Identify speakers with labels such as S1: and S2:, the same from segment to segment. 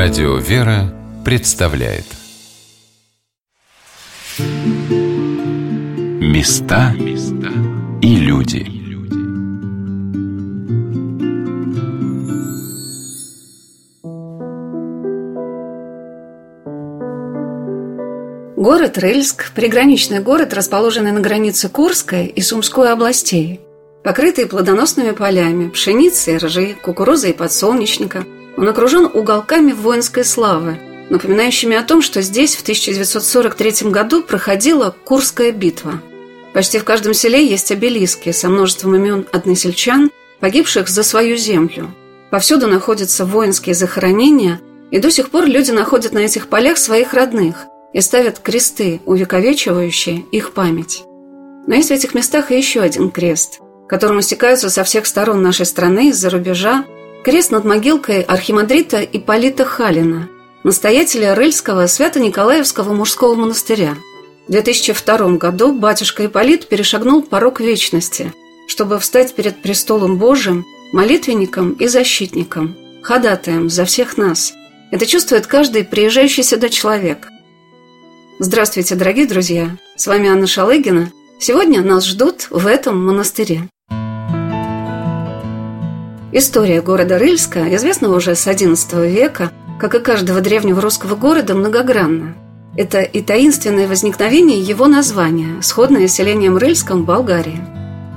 S1: Радио «Вера» представляет Места и люди
S2: Город Рыльск – приграничный город, расположенный на границе Курской и Сумской областей. Покрытый плодоносными полями, пшеницей, ржи, кукурузой и подсолнечника – он окружен уголками воинской славы, напоминающими о том, что здесь в 1943 году проходила Курская битва. Почти в каждом селе есть обелиски со множеством имен односельчан, погибших за свою землю. Повсюду находятся воинские захоронения, и до сих пор люди находят на этих полях своих родных и ставят кресты, увековечивающие их память. Но есть в этих местах и еще один крест, которому стекаются со всех сторон нашей страны из-за рубежа Крест над могилкой архимандрита Ипполита Халина, настоятеля Рыльского Свято-Николаевского мужского монастыря. В 2002 году батюшка Ипполит перешагнул порог вечности, чтобы встать перед престолом Божиим, молитвенником и защитником, ходатаем за всех нас. Это чувствует каждый приезжающий сюда человек. Здравствуйте, дорогие друзья! С вами Анна Шалыгина. Сегодня нас ждут в этом монастыре. История города Рыльска, известного уже с XI века, как и каждого древнего русского города, многогранна. Это и таинственное возникновение его названия, сходное с селением Рыльском в Болгарии.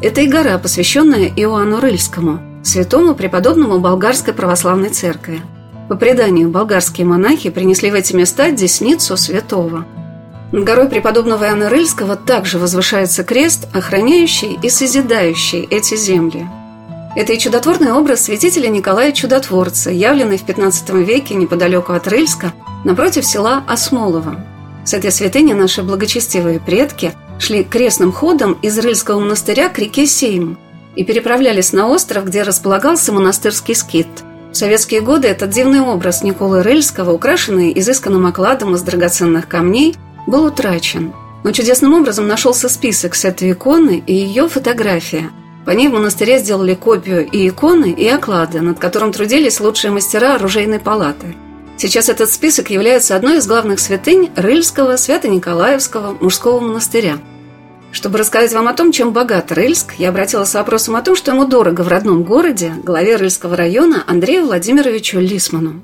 S2: Это и гора, посвященная Иоанну Рыльскому, святому преподобному болгарской православной церкви. По преданию, болгарские монахи принесли в эти места десницу святого. Над горой преподобного Иоанна Рыльского также возвышается крест, охраняющий и созидающий эти земли – это и чудотворный образ святителя Николая Чудотворца, явленный в XV веке неподалеку от Рыльска, напротив села Осмолово. С этой святыни наши благочестивые предки шли крестным ходом из Рыльского монастыря к реке Сейм и переправлялись на остров, где располагался монастырский скит. В советские годы этот дивный образ Николы Рыльского, украшенный изысканным окладом из драгоценных камней, был утрачен. Но чудесным образом нашелся список с этой иконы и ее фотография – по ней в монастыре сделали копию и иконы, и оклады, над которым трудились лучшие мастера оружейной палаты. Сейчас этот список является одной из главных святынь Рыльского Свято-Николаевского мужского монастыря. Чтобы рассказать вам о том, чем богат Рыльск, я обратилась с вопросом о том, что ему дорого в родном городе, главе Рыльского района Андрею Владимировичу Лисману.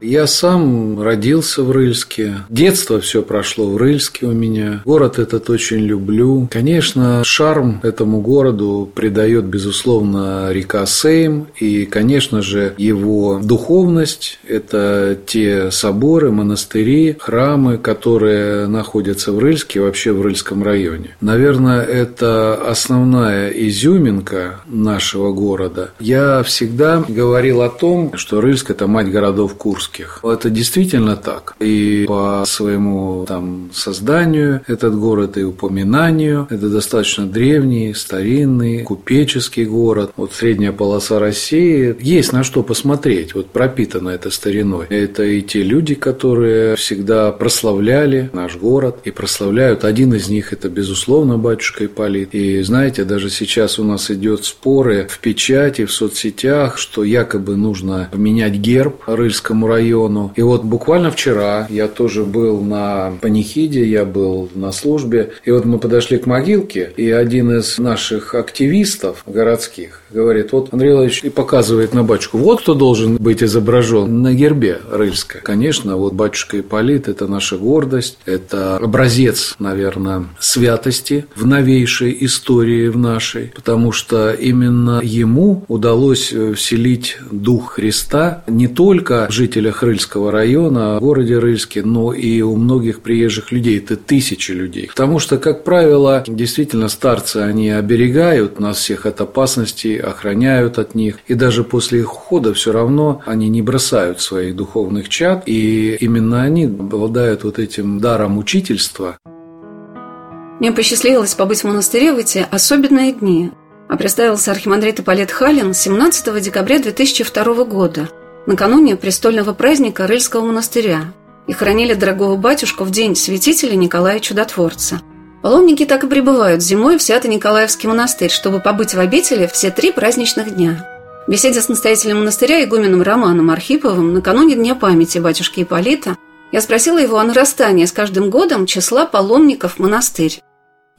S3: Я сам родился в Рыльске. Детство все прошло в Рыльске у меня. Город этот очень люблю. Конечно, шарм этому городу придает, безусловно, река Сейм. И, конечно же, его духовность – это те соборы, монастыри, храмы, которые находятся в Рыльске, вообще в Рыльском районе. Наверное, это основная изюминка нашего города. Я всегда говорил о том, что Рыльск – это мать городов Курс русских. Это действительно так. И по своему там созданию этот город и упоминанию, это достаточно древний, старинный, купеческий город. Вот средняя полоса России, есть на что посмотреть, вот пропитано это стариной. Это и те люди, которые всегда прославляли наш город и прославляют. Один из них это, безусловно, батюшка Ипполит. И знаете, даже сейчас у нас идет споры в печати, в соцсетях, что якобы нужно поменять герб Рыльскому району району. И вот буквально вчера я тоже был на панихиде, я был на службе, и вот мы подошли к могилке, и один из наших активистов городских говорит, вот Андрей Владимирович и показывает на батюшку, вот кто должен быть изображен на гербе Рыльска. Конечно, вот батюшка Ипполит – это наша гордость, это образец, наверное, святости в новейшей истории в нашей, потому что именно ему удалось вселить дух Христа не только жителям жителях Рыльского района, в городе Рыльске, но и у многих приезжих людей. Это тысячи людей. Потому что, как правило, действительно старцы, они оберегают нас всех от опасностей, охраняют от них. И даже после их ухода все равно они не бросают своих духовных чад. И именно они обладают вот этим даром учительства.
S2: Мне посчастливилось побыть в монастыре в эти особенные дни. А представился архимандрит Ипполит Халин 17 декабря 2002 года – накануне престольного праздника Рыльского монастыря и хранили дорогого батюшку в день святителя Николая Чудотворца. Паломники так и прибывают зимой в Свято-Николаевский монастырь, чтобы побыть в обители все три праздничных дня. В беседе с настоятелем монастыря игуменом Романом Архиповым накануне Дня памяти батюшки Ипполита я спросила его о нарастании с каждым годом числа паломников в монастырь.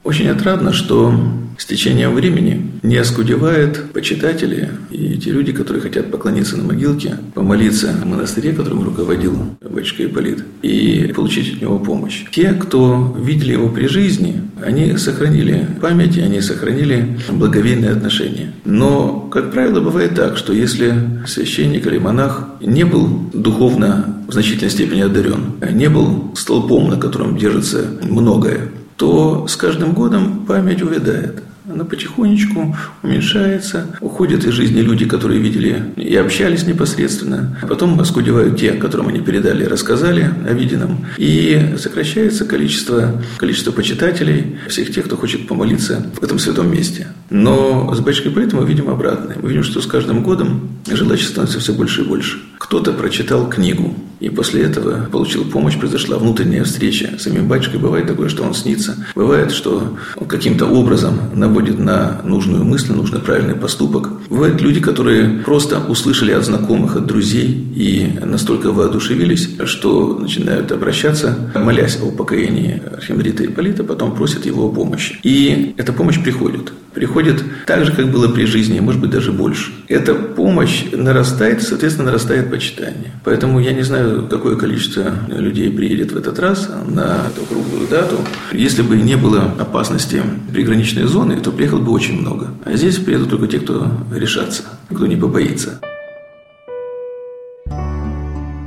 S4: Очень отрадно, что с течением времени не оскудевают почитатели и те люди, которые хотят поклониться на могилке, помолиться в монастыре, которым руководил батюшка Ипполит, и получить от него помощь. Те, кто видели его при жизни, они сохранили память, они сохранили благовейные отношения. Но, как правило, бывает так, что если священник или монах не был духовно в значительной степени одарен, не был столпом, на котором держится многое, то с каждым годом память увядает она потихонечку уменьшается. Уходят из жизни люди, которые видели и общались непосредственно. Потом оскудевают те, которым они передали и рассказали о виденном. И сокращается количество, количество почитателей, всех тех, кто хочет помолиться в этом святом месте. Но с батюшкой Политом мы видим обратное. Мы видим, что с каждым годом желающих становится все больше и больше. Кто-то прочитал книгу, и после этого получил помощь, произошла внутренняя встреча с самим батюшкой. Бывает такое, что он снится. Бывает, что он каким-то образом наводит на нужную мысль, нужный правильный поступок. Бывают люди, которые просто услышали от знакомых, от друзей и настолько воодушевились, что начинают обращаться, молясь о покаянии архимандрита Ипполита, потом просят его о помощи. И эта помощь приходит. Приходит так же, как было при жизни, может быть, даже больше. Эта помощь нарастает, соответственно, нарастает почитание. Поэтому я не знаю, какое количество людей приедет в этот раз на эту круглую дату. Если бы не было опасности приграничной зоны, то приехало бы очень много. А здесь приедут только те, кто решатся, кто не побоится.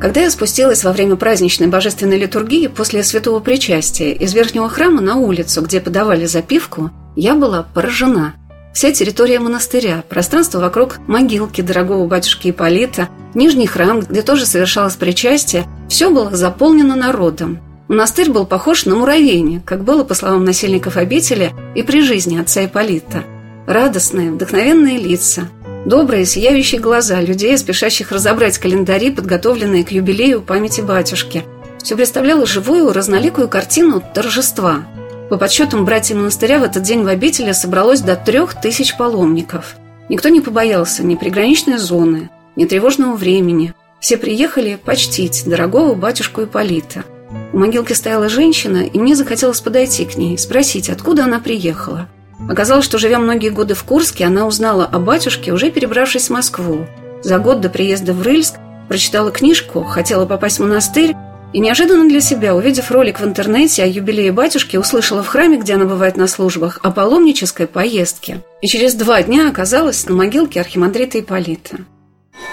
S2: Когда я спустилась во время праздничной божественной литургии после святого причастия из верхнего храма на улицу, где подавали запивку, я была поражена – Вся территория монастыря, пространство вокруг могилки дорогого батюшки Ипполита, нижний храм, где тоже совершалось причастие, все было заполнено народом. Монастырь был похож на муравейник, как было, по словам насельников обители, и при жизни отца Ипполита. Радостные, вдохновенные лица, добрые, сияющие глаза людей, спешащих разобрать календари, подготовленные к юбилею памяти батюшки. Все представляло живую, разноликую картину торжества – по подсчетам братьев монастыря в этот день в обители собралось до трех тысяч паломников. Никто не побоялся ни приграничной зоны, ни тревожного времени. Все приехали почтить дорогого батюшку Ипполита. У могилки стояла женщина, и мне захотелось подойти к ней, спросить, откуда она приехала. Оказалось, что, живя многие годы в Курске, она узнала о батюшке, уже перебравшись в Москву. За год до приезда в Рыльск прочитала книжку, хотела попасть в монастырь, и неожиданно для себя, увидев ролик в интернете о юбилее батюшки, услышала в храме, где она бывает на службах, о паломнической поездке. И через два дня оказалась на могилке архимандрита Ипполита.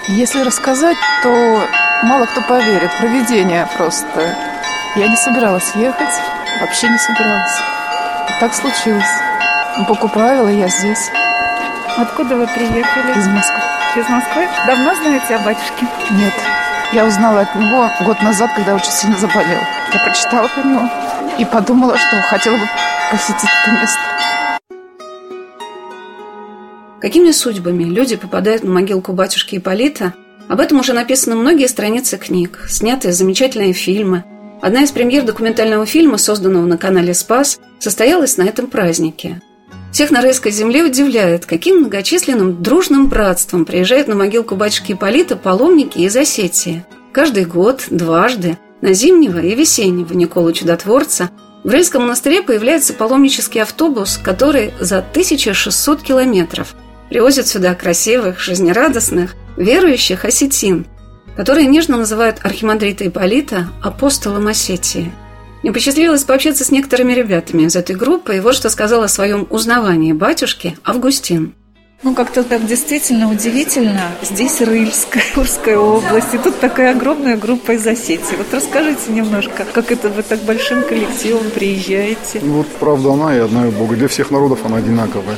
S5: Если рассказать, то мало кто поверит. Проведение просто. Я не собиралась ехать, вообще не собиралась. Так случилось. Но по правила я здесь.
S6: Откуда вы приехали?
S5: Из Москвы.
S6: Из Москвы? Давно знаете о батюшке?
S5: Нет. Я узнала от него год назад, когда очень сильно заболел. Я прочитала про него и подумала, что хотела бы посетить это место.
S2: Какими судьбами люди попадают на могилку батюшки Ипполита, об этом уже написано многие страницы книг, сняты замечательные фильмы. Одна из премьер документального фильма, созданного на канале «Спас», состоялась на этом празднике. Всех на райской земле удивляет, каким многочисленным дружным братством приезжают на могилку батюшки Ипполита паломники из Осетии. Каждый год, дважды, на зимнего и весеннего Николу Чудотворца в Рыльском монастыре появляется паломнический автобус, который за 1600 километров привозит сюда красивых, жизнерадостных, верующих осетин, которые нежно называют архимандрита Ипполита апостолом Осетии – мне посчастливилось пообщаться с некоторыми ребятами из этой группы, и вот что сказал о своем узнавании батюшки Августин.
S6: Ну, как-то так действительно удивительно. Здесь Рыльская, Курская область, и тут такая огромная группа из Осетии. Вот расскажите немножко, как это вы так большим коллективом приезжаете?
S7: Ну, вот правда она и одна и Бога. Для всех народов она одинаковая.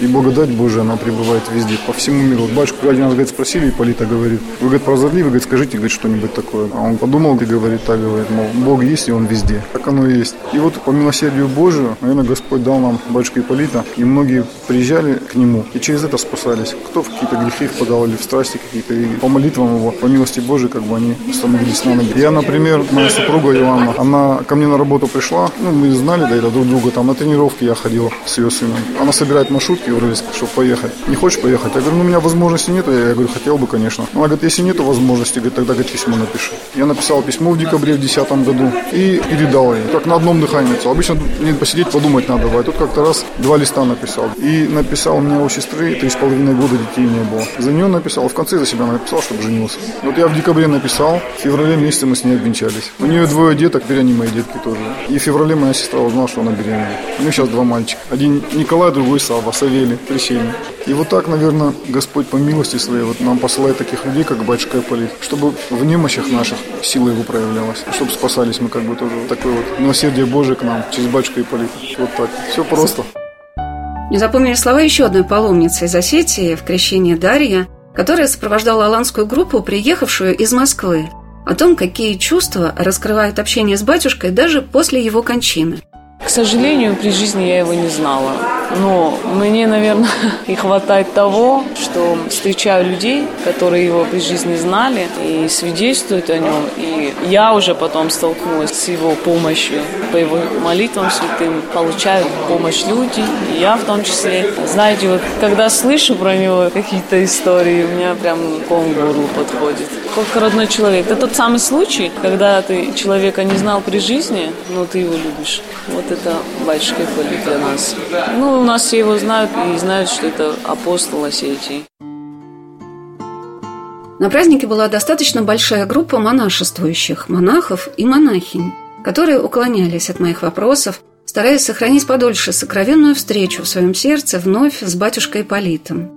S7: И благодать Божия, она пребывает везде, по всему миру. Вот батюшку один раз, говорит, спросили, Ипполита говорит, вы, говорит, прозорливый, говорит, скажите, говорит, что-нибудь такое. А он подумал и говорит, так, говорит, мол, Бог есть, и Он везде. Так оно и есть. И вот по милосердию Божию, наверное, Господь дал нам батюшка Ипполита, и многие приезжали к Нему, и через это спасались. Кто в какие-то грехи впадал, или в страсти какие-то, и по молитвам Его, по милости Божией, как бы они становились на ноги. Я, например, моя супруга Иоанна, она ко мне на работу пришла, ну, мы знали, да, это друг друга, там на тренировки я ходил с ее сыном. Она собирает маршрут маршрутки в Рыльск, чтобы поехать. Не хочешь поехать? Я говорю, ну у меня возможности нет. Я говорю, хотел бы, конечно. Она говорит, если нет возможности, говорит, тогда говорит, письмо напиши. Я написал письмо в декабре в 2010 году и передал ей. Как на одном дыхании. Обычно мне посидеть, подумать надо. А тут как-то раз два листа написал. И написал мне у сестры три с половиной года детей не было. За нее написал, в конце за себя написал, чтобы женился. Вот я в декабре написал, в феврале месяце мы с ней обвенчались. У нее двое деток, теперь они мои детки тоже. И в феврале моя сестра узнала, что она беременна. У нее сейчас два мальчика. Один Николай, другой Сава, Савелий, крещение. И вот так, наверное, Господь по милости своей вот нам посылает таких людей, как батюшка Ипполит, чтобы в немощах наших сила его проявлялась, чтобы спасались мы как бы тоже. Такое вот милосердие Божие к нам через батюшка Ипполит. Вот так. Все просто.
S2: Не запомнили слова еще одной паломницы из Осетии в крещении Дарья, которая сопровождала аланскую группу, приехавшую из Москвы, о том, какие чувства раскрывает общение с батюшкой даже после его кончины.
S8: К сожалению, при жизни я его не знала. Но мне, наверное, и хватает того, что встречаю людей, которые его при жизни знали и свидетельствуют о нем. И я уже потом столкнулась с его помощью. По его молитвам святым получают помощь люди, и я в том числе. Знаете, вот когда слышу про него какие-то истории, у меня прям ком в горло подходит. Как родной человек. Это тот самый случай, когда ты человека не знал при жизни, но ты его любишь. Вот это батюшка для нас. Ну, у нас его знают и знают, что это апостол Осетии.
S2: На празднике была достаточно большая группа монашествующих, монахов и монахинь, которые уклонялись от моих вопросов, стараясь сохранить подольше сокровенную встречу в своем сердце вновь с батюшкой Ипполитом.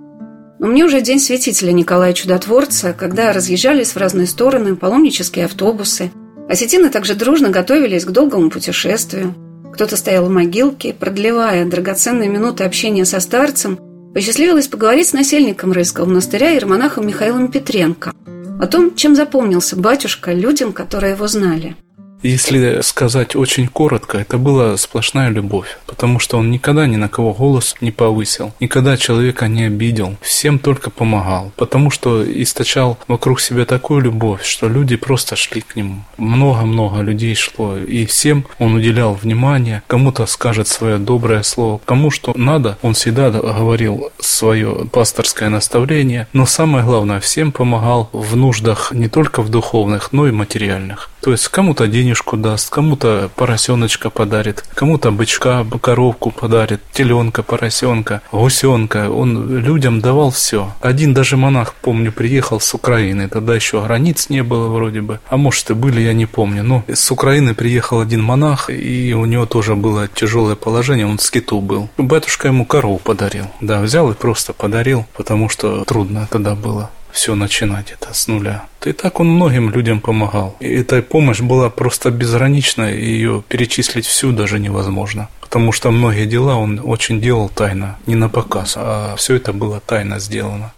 S2: Но мне уже день святителя Николая Чудотворца, когда разъезжались в разные стороны паломнические автобусы. Осетины также дружно готовились к долгому путешествию – кто-то стоял в могилке, продлевая драгоценные минуты общения со старцем, посчастливилось поговорить с насельником Рыльского монастыря и романахом Михаилом Петренко о том, чем запомнился батюшка людям, которые его знали –
S9: если сказать очень коротко, это была сплошная любовь, потому что он никогда ни на кого голос не повысил, никогда человека не обидел, всем только помогал, потому что источал вокруг себя такую любовь, что люди просто шли к нему. Много-много людей шло, и всем он уделял внимание, кому-то скажет свое доброе слово, кому что надо, он всегда говорил свое пасторское наставление, но самое главное, всем помогал в нуждах не только в духовных, но и материальных. То есть кому-то денежку даст, кому-то поросеночка подарит, кому-то бычка, коровку подарит, теленка, поросенка, гусенка. Он людям давал все. Один даже монах, помню, приехал с Украины. Тогда еще границ не было вроде бы. А может и были, я не помню. Но с Украины приехал один монах, и у него тоже было тяжелое положение. Он в скиту был. Батюшка ему корову подарил. Да, взял и просто подарил, потому что трудно тогда было все начинать это с нуля. И так он многим людям помогал. И эта помощь была просто безгранична, ее перечислить всю даже невозможно. Потому что многие дела он очень делал тайно, не на показ, а все это было тайно сделано.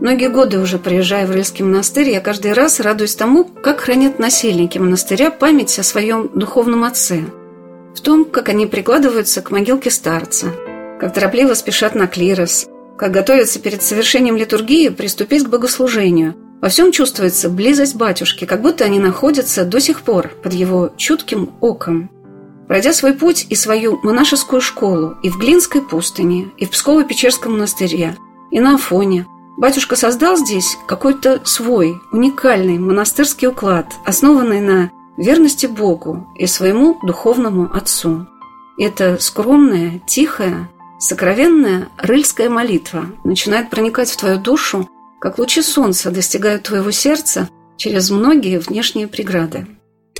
S2: Многие годы уже приезжая в Рыльский монастырь, я каждый раз радуюсь тому, как хранят насельники монастыря память о своем духовном отце. В том, как они прикладываются к могилке старца, как торопливо спешат на клирос – как готовятся перед совершением литургии приступить к богослужению. Во всем чувствуется близость батюшки, как будто они находятся до сих пор под его чутким оком. Пройдя свой путь и свою монашескую школу и в Глинской пустыне, и в Псково-Печерском монастыре, и на Афоне, батюшка создал здесь какой-то свой, уникальный монастырский уклад, основанный на верности Богу и своему духовному отцу. Это скромная, тихая, Сокровенная рыльская молитва начинает проникать в твою душу, как лучи солнца достигают твоего сердца через многие внешние преграды.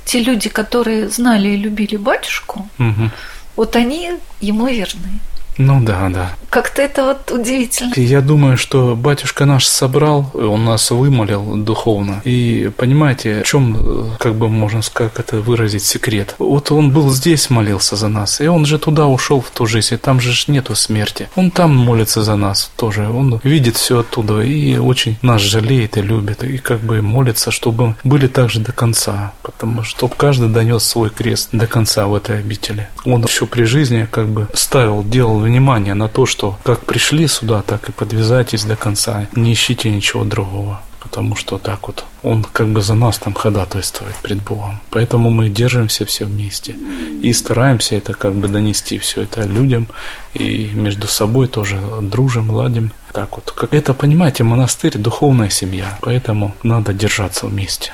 S6: Те люди, которые знали и любили батюшку, угу. вот они ему верны.
S9: Ну да, да.
S6: Как-то это вот удивительно.
S9: Я думаю, что батюшка наш собрал, он нас вымолил духовно. И понимаете, в чем, как бы можно сказать, это выразить секрет? Вот он был здесь, молился за нас, и он же туда ушел в ту жизнь, и там же нету смерти. Он там молится за нас тоже, он видит все оттуда и очень нас жалеет и любит, и как бы молится, чтобы были также до конца, потому что каждый донес свой крест до конца в этой обители. Он еще при жизни как бы ставил, делал внимание на то, что как пришли сюда, так и подвязайтесь до конца. Не ищите ничего другого. потому что так вот он как бы за нас там ходатайствует пред Богом. Поэтому мы держимся все вместе и стараемся это как бы донести все это людям и между собой тоже дружим, ладим. Так вот, как это, понимаете, монастырь – духовная семья, поэтому надо держаться вместе.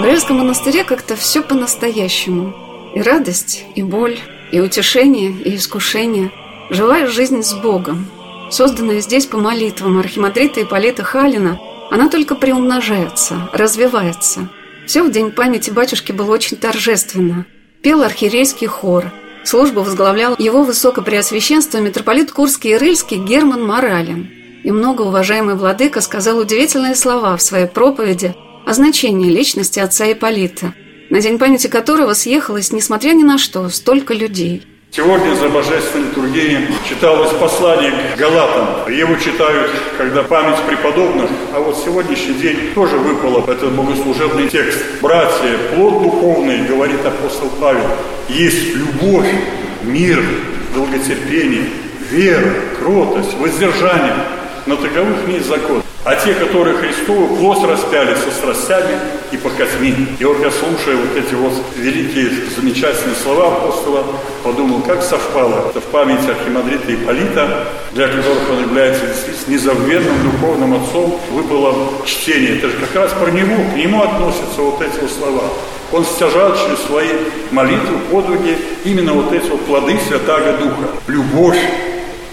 S2: В Рельском монастыре как-то все по-настоящему. И радость, и боль, и утешение, и искушение. Живая жизнь с Богом. Созданная здесь по молитвам архимандрита Ипполита Халина, она только приумножается, развивается. Все в день памяти батюшки было очень торжественно. Пел архиерейский хор. Службу возглавлял его высокопреосвященство митрополит Курский и Рыльский Герман Моралин. И многоуважаемый владыка сказал удивительные слова в своей проповеди – о значении личности отца Ипполита, на день памяти которого съехалось, несмотря ни на что, столько людей.
S10: Сегодня за божественной литургией читалось послание к Галатам. Его читают, когда память преподобных, а вот сегодняшний день тоже выпало этот богослужебный текст. «Братья, плод духовный, — говорит апостол Павел, — есть любовь, мир, долготерпение, вера, кротость, воздержание, но таковых не закон. А те, которые Христову плоть распяли со страстями и покатьми. И вот я слушаю вот эти вот великие, замечательные слова апостола, подумал, как совпало это в памяти архимандрита Ипполита, для которых он является действительно незабвенным духовным отцом, выпало чтение. Это же как раз про него, к нему относятся вот эти вот слова. Он стяжал через свои молитвы, подвиги именно вот эти вот плоды Святаго Духа. Любовь,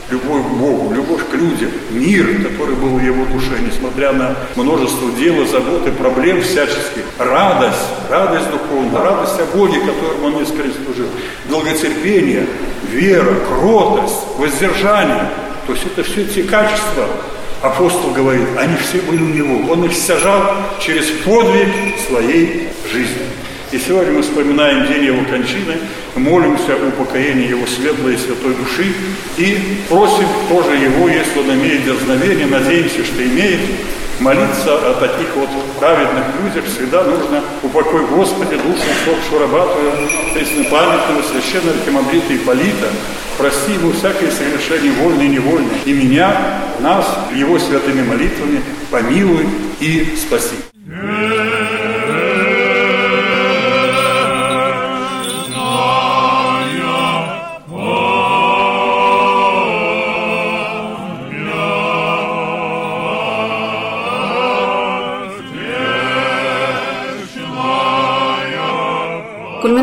S10: любовь к Богу, любовь к людям, мир, который был в его душе, несмотря на множество дел и забот и проблем всяческих, радость, радость духовная, радость о Боге, которым он искренне служил, долготерпение, вера, кротость, воздержание. То есть это все те качества, апостол говорит, они все были у него. Он их стяжал через подвиг своей жизни. И сегодня мы вспоминаем день его кончины, молимся о упокоении его светлой и святой души и просим тоже его, если он имеет дерзновение, надеемся, что имеет, молиться о таких вот праведных людях. Всегда нужно упокой Господи душу усопшего рабатую преснопамятного священного архимандрита Ипполита, прости ему всякое согрешение вольное и невольное, и меня, нас, его святыми молитвами помилуй и спаси.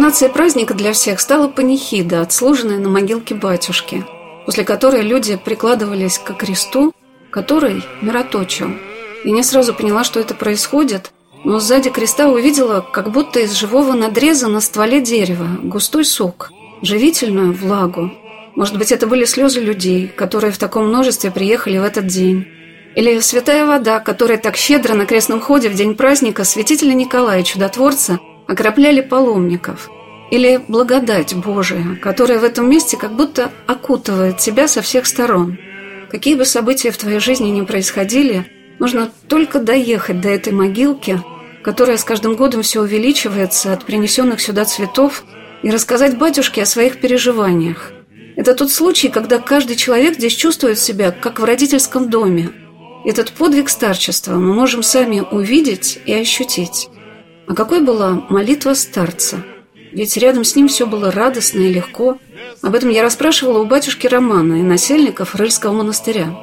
S2: Кульминацией праздника для всех стала панихида, отслуженная на могилке батюшки, после которой люди прикладывались к кресту, который мироточил. И не сразу поняла, что это происходит, но сзади креста увидела, как будто из живого надреза на стволе дерева густой сок, живительную влагу. Может быть, это были слезы людей, которые в таком множестве приехали в этот день. Или святая вода, которая так щедро на крестном ходе в день праздника святителя Николая Чудотворца – окропляли паломников, или благодать Божия, которая в этом месте как будто окутывает тебя со всех сторон. Какие бы события в твоей жизни ни происходили, нужно только доехать до этой могилки, которая с каждым годом все увеличивается от принесенных сюда цветов, и рассказать батюшке о своих переживаниях. Это тот случай, когда каждый человек здесь чувствует себя, как в родительском доме. Этот подвиг старчества мы можем сами увидеть и ощутить. А какой была молитва старца? Ведь рядом с ним все было радостно и легко. Об этом я расспрашивала у батюшки Романа и насельников Рыльского монастыря.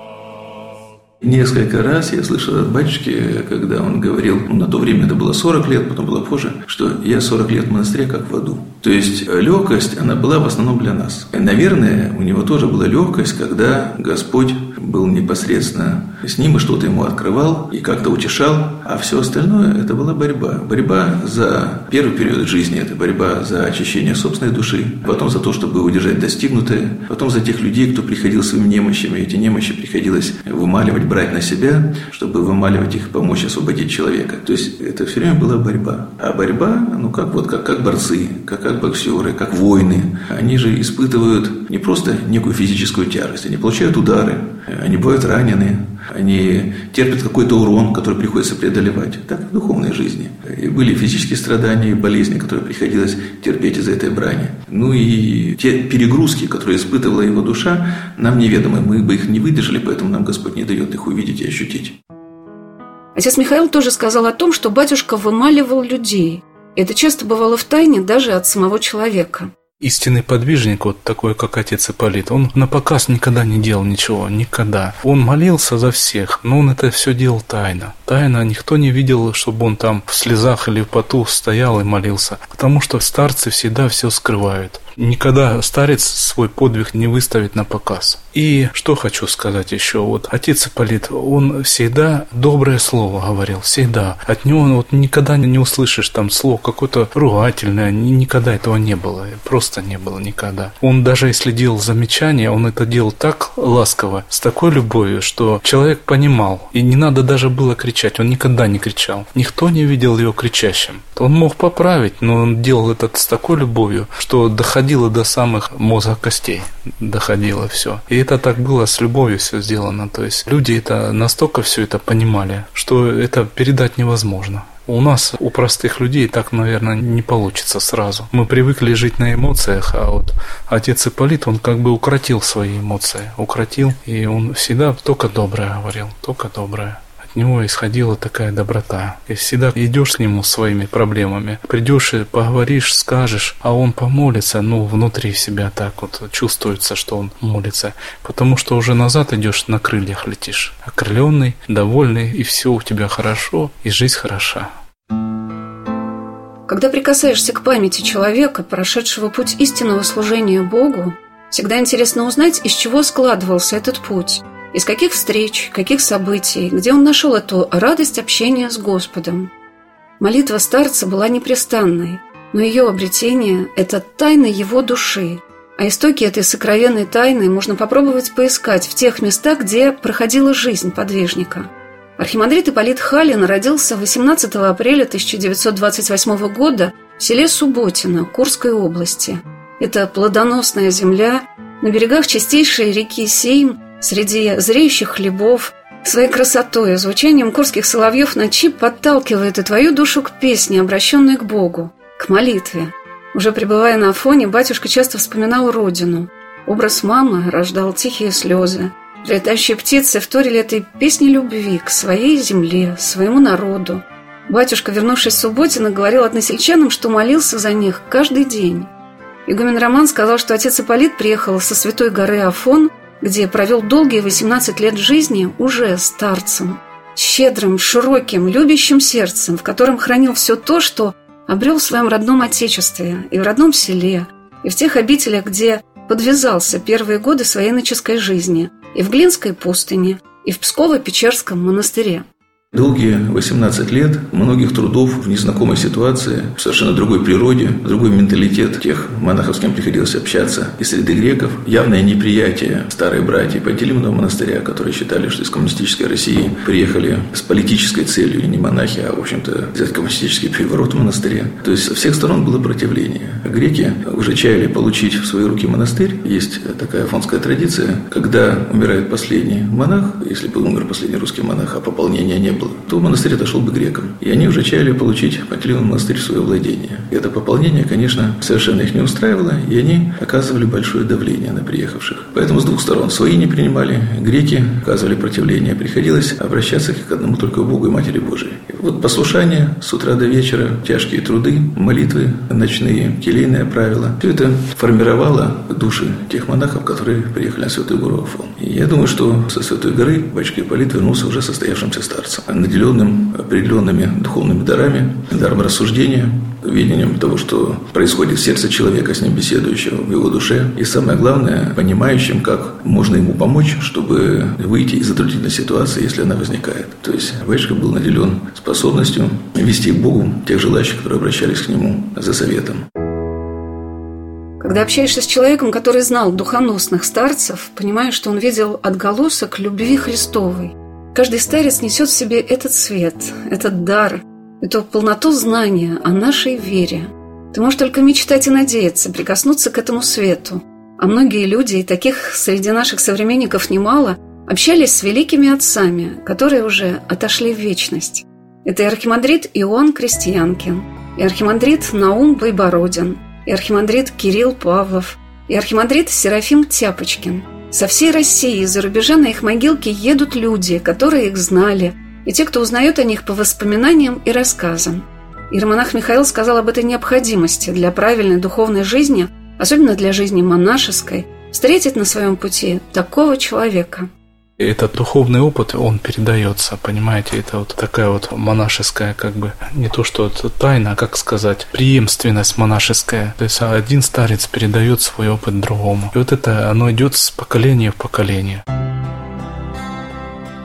S4: Несколько раз я слышал от батюшки, когда он говорил, ну, на то время это было 40 лет, потом было позже, что я 40 лет в монастыре как в аду. То есть легкость, она была в основном для нас. И, наверное, у него тоже была легкость, когда Господь был непосредственно с ним и что-то ему открывал и как-то утешал, а все остальное это была борьба. Борьба за первый период жизни, это борьба за очищение собственной души, потом за то, чтобы удержать достигнутое, потом за тех людей, кто приходил своими немощами, эти немощи приходилось вымаливать, брать на себя, чтобы вымаливать их, помочь освободить человека. То есть это все время была борьба. А борьба, ну как вот, как, как борцы, как, как боксеры, как воины, они же испытывают не просто некую физическую тяжесть, они получают удары, Они бывают ранены, они терпят какой-то урон, который приходится преодолевать. Так в духовной жизни. И были физические страдания болезни, которые приходилось терпеть из-за этой брани. Ну и те перегрузки, которые испытывала его душа, нам неведомы. Мы бы их не выдержали, поэтому нам Господь не дает их увидеть и ощутить.
S2: Отец Михаил тоже сказал о том, что батюшка вымаливал людей. Это часто бывало в тайне даже от самого человека.
S9: Истинный подвижник, вот такой, как отец Ипполит, он на показ никогда не делал ничего, никогда. Он молился за всех, но он это все делал тайно. Тайно никто не видел, чтобы он там в слезах или в поту стоял и молился, потому что старцы всегда все скрывают. Никогда старец свой подвиг не выставит на показ. И что хочу сказать еще, вот отец Ипполит, он всегда доброе слово говорил, всегда. От него вот никогда не услышишь там слово какое-то ругательное, никогда этого не было, просто не было никогда. Он даже если делал замечания, он это делал так ласково, с такой любовью, что человек понимал, и не надо даже было кричать, он никогда не кричал. Никто не видел его кричащим. Он мог поправить, но он делал это с такой любовью, что доходил доходило до самых мозга костей, доходило все. И это так было с любовью все сделано. То есть люди это настолько все это понимали, что это передать невозможно. У нас, у простых людей, так, наверное, не получится сразу. Мы привыкли жить на эмоциях, а вот отец Ипполит, он как бы укротил свои эмоции, укротил, и он всегда только доброе говорил, только доброе от него исходила такая доброта. И всегда идешь к нему своими проблемами, придешь и поговоришь, скажешь, а он помолится, ну, внутри себя так вот чувствуется, что он молится, потому что уже назад идешь, на крыльях летишь, окрыленный, довольный, и все у тебя хорошо, и жизнь хороша.
S2: Когда прикасаешься к памяти человека, прошедшего путь истинного служения Богу, всегда интересно узнать, из чего складывался этот путь – из каких встреч, каких событий, где он нашел эту радость общения с Господом. Молитва старца была непрестанной, но ее обретение – это тайна его души, а истоки этой сокровенной тайны можно попробовать поискать в тех местах, где проходила жизнь подвижника. Архимандрит Ипполит Халин родился 18 апреля 1928 года в селе Субботино Курской области. Это плодоносная земля на берегах чистейшей реки Сейм – Среди зреющих хлебов, своей красотой и звучанием курских соловьев ночи подталкивает и твою душу к песне, обращенной к Богу, к молитве. Уже пребывая на Афоне, батюшка часто вспоминал родину. Образ мамы рождал тихие слезы. Летающие птицы вторили этой песне любви к своей земле, своему народу. Батюшка, вернувшись в Субботино, говорил односельчанам, что молился за них каждый день. Игумен Роман сказал, что отец Ипполит приехал со святой горы Афон где провел долгие 18 лет жизни уже старцем, щедрым, широким, любящим сердцем, в котором хранил все то, что обрел в своем родном отечестве и в родном селе, и в тех обителях, где подвязался первые годы своей иноческой жизни, и в Глинской пустыне, и в Псково-Печерском монастыре.
S4: Долгие 18 лет многих трудов в незнакомой ситуации, в совершенно другой природе, другой менталитет тех монахов, с кем приходилось общаться, и среды греков, явное неприятие старой братьи Пантелеймонова монастыря, которые считали, что из коммунистической России приехали с политической целью, не монахи, а, в общем-то, взять коммунистический переворот в монастыре. То есть со всех сторон было противление. Греки уже чаяли получить в свои руки монастырь. Есть такая афонская традиция, когда умирает последний монах, если бы умер последний русский монах, а пополнения не было, то монастырь отошел бы грекам. И они уже чаяли получить Пантелеймон монастырь в свое владение. Это пополнение, конечно, совершенно их не устраивало, и они оказывали большое давление на приехавших. Поэтому с двух сторон свои не принимали, греки оказывали противление. Приходилось обращаться к одному только Богу и Матери Божией. Вот послушание с утра до вечера, тяжкие труды, молитвы, ночные, келейные правила. Все это формировало души тех монахов, которые приехали на Святую Гору Афон. И я думаю, что со Святой горы батюшка Ипполит вернулся уже состоявшимся старцем наделенным определенными духовными дарами, даром рассуждения, видением того, что происходит в сердце человека, с ним беседующего, в его душе. И самое главное, понимающим, как можно ему помочь, чтобы выйти из затруднительной ситуации, если она возникает. То есть Вайшка был наделен способностью вести к Богу тех желающих, которые обращались к нему за советом.
S2: Когда общаешься с человеком, который знал духоносных старцев, понимаешь, что он видел отголосок любви Христовой, Каждый старец несет в себе этот свет, этот дар, эту полноту знания о нашей вере. Ты можешь только мечтать и надеяться, прикоснуться к этому свету. А многие люди, и таких среди наших современников немало, общались с великими отцами, которые уже отошли в вечность. Это и архимандрит Иоанн Крестьянкин, и архимандрит Наум Байбородин, и архимандрит Кирилл Павлов, и архимандрит Серафим Тяпочкин. Со всей России из-за рубежа на их могилки едут люди, которые их знали, и те, кто узнает о них по воспоминаниям и рассказам. Иеромонах Михаил сказал об этой необходимости для правильной духовной жизни, особенно для жизни монашеской, встретить на своем пути такого человека –
S9: этот духовный опыт, он передается, понимаете, это вот такая вот монашеская, как бы, не то что это тайна, а как сказать, преемственность монашеская. То есть один старец передает свой опыт другому. И вот это, оно идет с поколения в поколение.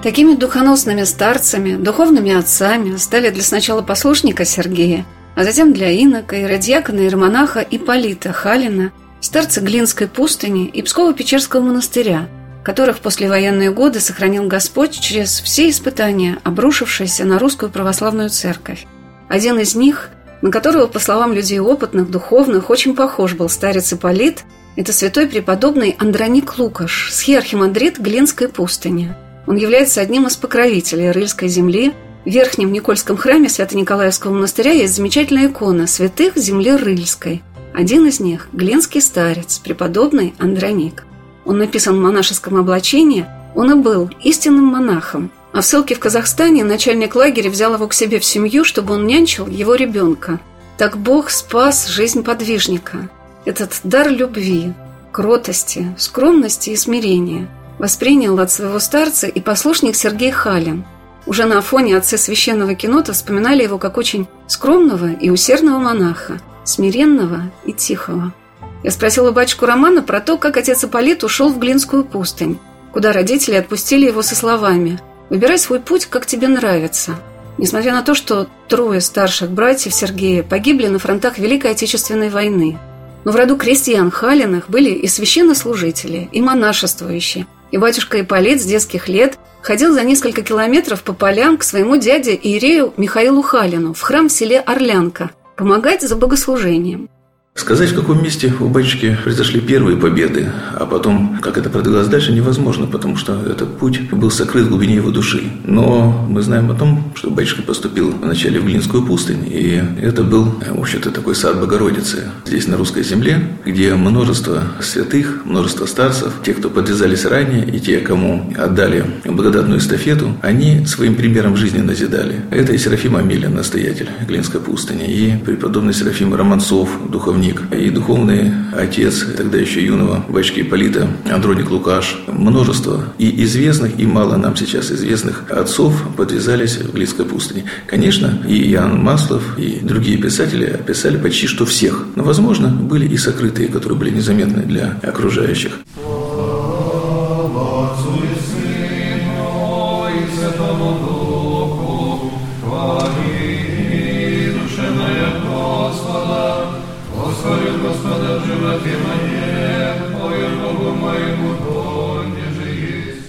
S2: Такими духоносными старцами, духовными отцами стали для сначала послушника Сергея, а затем для инока, иродьякона, иеромонаха Ипполита Халина, старца Глинской пустыни и Псково-Печерского монастыря – которых послевоенные годы сохранил Господь через все испытания, обрушившиеся на русскую православную церковь. Один из них, на которого, по словам людей опытных, духовных, очень похож был старец Ипполит, это святой преподобный Андроник Лукаш, схиархимандрит Глинской пустыни. Он является одним из покровителей Рыльской земли. В Верхнем Никольском храме Свято-Николаевского монастыря есть замечательная икона святых земли Рыльской. Один из них – Глинский старец, преподобный Андроник – он написан в монашеском облачении, он и был истинным монахом. А в ссылке в Казахстане начальник лагеря взял его к себе в семью, чтобы он нянчил его ребенка. Так Бог спас жизнь подвижника. Этот дар любви, кротости, скромности и смирения воспринял от своего старца и послушник Сергей Халин. Уже на фоне отцы священного кинота вспоминали его как очень скромного и усердного монаха, смиренного и тихого. Я спросила батюшку Романа про то, как отец Ипполит ушел в Глинскую пустынь, куда родители отпустили его со словами «Выбирай свой путь, как тебе нравится». Несмотря на то, что трое старших братьев Сергея погибли на фронтах Великой Отечественной войны. Но в роду крестьян Халиных были и священнослужители, и монашествующие. И батюшка Ипполит с детских лет ходил за несколько километров по полям к своему дяде Иерею Михаилу Халину в храм в селе Орлянка помогать за богослужением.
S4: Сказать, в каком месте у батюшки произошли первые победы, а потом, как это продвигалось дальше, невозможно, потому что этот путь был сокрыт в глубине его души. Но мы знаем о том, что батюшка поступил вначале в Глинскую пустынь, и это был, в общем-то, такой сад Богородицы здесь, на русской земле, где множество святых, множество старцев, те, кто подвязались ранее, и те, кому отдали благодатную эстафету, они своим примером жизни назидали. Это и Серафим Амелин, настоятель Глинской пустыни, и преподобный Серафим Романцов, духовник духовник и духовный отец тогда еще юного батюшки Ипполита Андроник Лукаш. Множество и известных, и мало нам сейчас известных отцов подвязались в Глинской пустыне. Конечно, и Иоанн Маслов, и другие писатели описали почти что всех. Но, возможно, были и сокрытые, которые были незаметны для окружающих.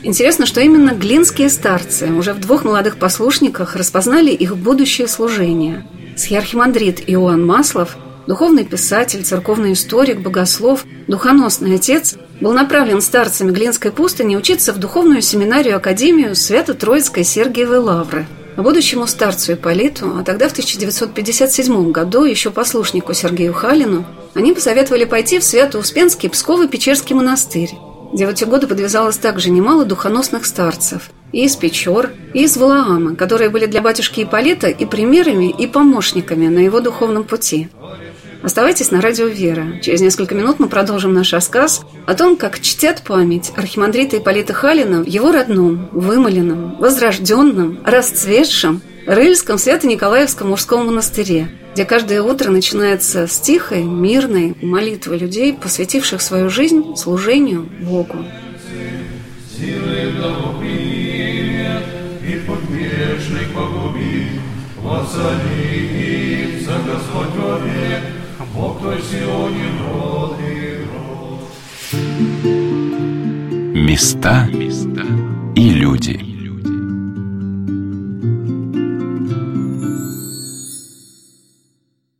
S2: Интересно, что именно глинские старцы уже в двух молодых послушниках распознали их будущее служение. Схиархимандрит Иоанн Маслов, духовный писатель, церковный историк, богослов, духоносный отец, был направлен старцами Глинской пустыни учиться в духовную семинарию Академию Свято-Троицкой Сергиевой Лавры. А будущему старцу Ипполиту, а тогда в 1957 году еще послушнику Сергею Халину, они посоветовали пойти в Свято-Успенский Псково-Печерский монастырь, эти годы подвязалось также немало духоносных старцев, и из Печор, и из Валаама, которые были для батюшки Ипполита и примерами, и помощниками на его духовном пути. Оставайтесь на радио «Вера». Через несколько минут мы продолжим наш рассказ о том, как чтят память архимандрита Ипполита Халина в его родном, вымоленном, возрожденном, расцветшем Рыльском Свято-Николаевском мужском монастыре – где каждое утро начинается с тихой, мирной молитвы людей, посвятивших свою жизнь служению Богу.
S1: Места и люди.